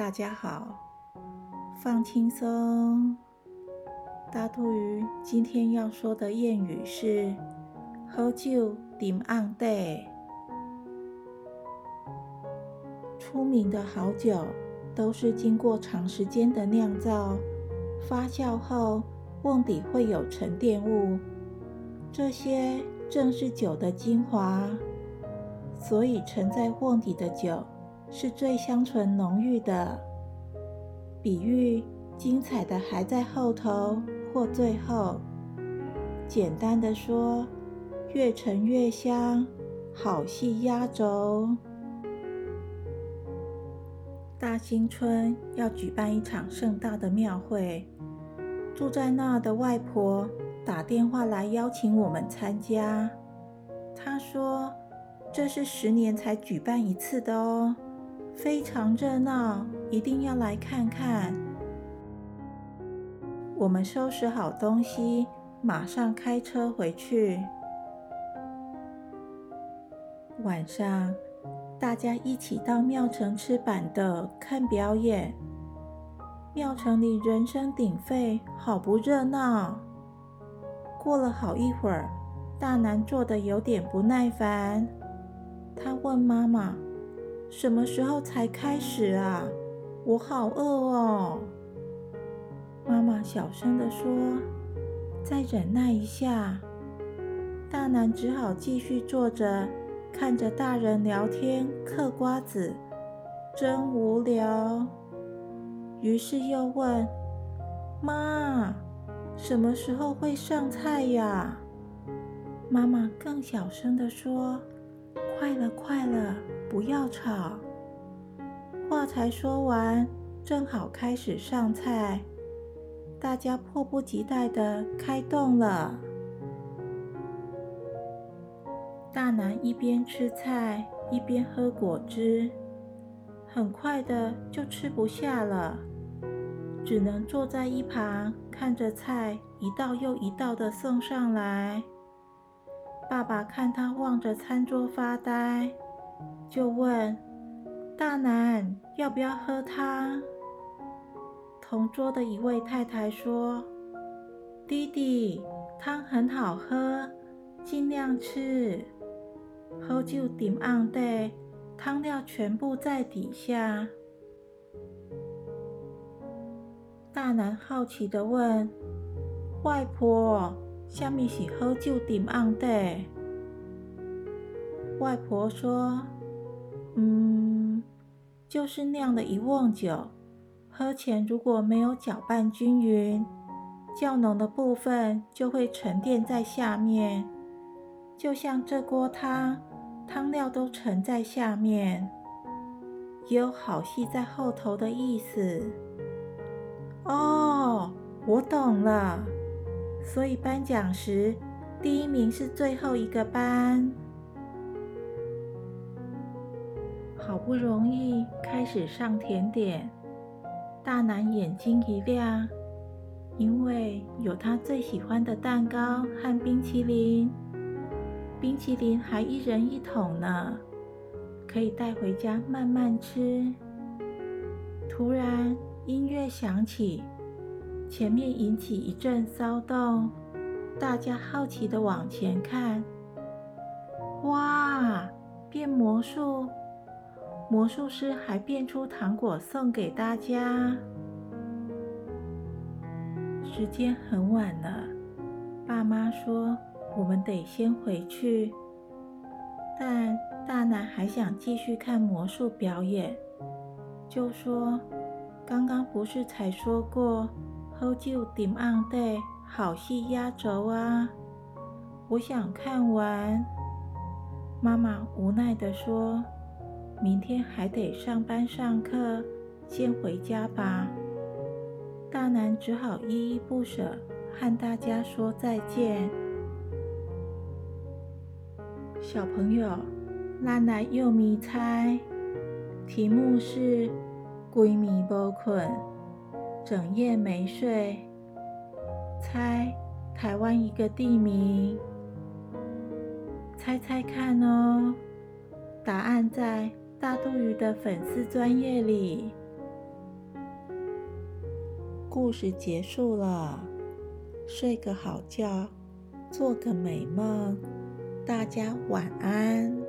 大家好，放轻松。大肚鱼今天要说的谚语是“喝酒顶暗地”。出名的好酒都是经过长时间的酿造、发酵后，瓮底会有沉淀物，这些正是酒的精华，所以沉在瓮底的酒。是最香醇浓郁的，比喻精彩的还在后头或最后。简单的说，越沉越香，好戏压轴。大兴村要举办一场盛大的庙会，住在那的外婆打电话来邀请我们参加。她说，这是十年才举办一次的哦。非常热闹，一定要来看看。我们收拾好东西，马上开车回去。晚上，大家一起到庙城吃板豆、看表演。庙城里人声鼎沸，好不热闹。过了好一会儿，大南坐得有点不耐烦，他问妈妈。什么时候才开始啊？我好饿哦！妈妈小声地说：“再忍耐一下。”大男只好继续坐着，看着大人聊天、嗑瓜子，真无聊。于是又问：“妈，什么时候会上菜呀？”妈妈更小声地说：“快了，快了。”不要吵！话才说完，正好开始上菜，大家迫不及待的开动了。大男一边吃菜一边喝果汁，很快的就吃不下了，只能坐在一旁看着菜一道又一道的送上来。爸爸看他望着餐桌发呆。就问大男要不要喝汤。同桌的一位太太说：“弟弟，汤很好喝，尽量吃。喝酒顶暗的，汤料全部在底下。”大男好奇的问：“外婆，虾米是喝酒顶暗的？”外婆说。嗯，就是酿的一瓮酒，喝前如果没有搅拌均匀，较浓的部分就会沉淀在下面，就像这锅汤，汤料都沉在下面，也有好戏在后头的意思。哦，我懂了，所以颁奖时，第一名是最后一个颁。好不容易开始上甜点，大男眼睛一亮，因为有他最喜欢的蛋糕和冰淇淋，冰淇淋还一人一桶呢，可以带回家慢慢吃。突然音乐响起，前面引起一阵骚动，大家好奇的往前看，哇，变魔术！魔术师还变出糖果送给大家。时间很晚了，爸妈说我们得先回去。但大男还想继续看魔术表演，就说：“刚刚不是才说过 ‘Hold you, dim on day’，好戏压轴啊！我想看完。”妈妈无奈地说。明天还得上班上课，先回家吧。大男只好依依不舍，和大家说再见。小朋友，咱来又迷猜，题目是“闺蜜不困，整夜没睡”，猜台湾一个地名，猜猜看哦。答案在。大肚鱼的粉丝专业里。故事结束了，睡个好觉，做个美梦，大家晚安。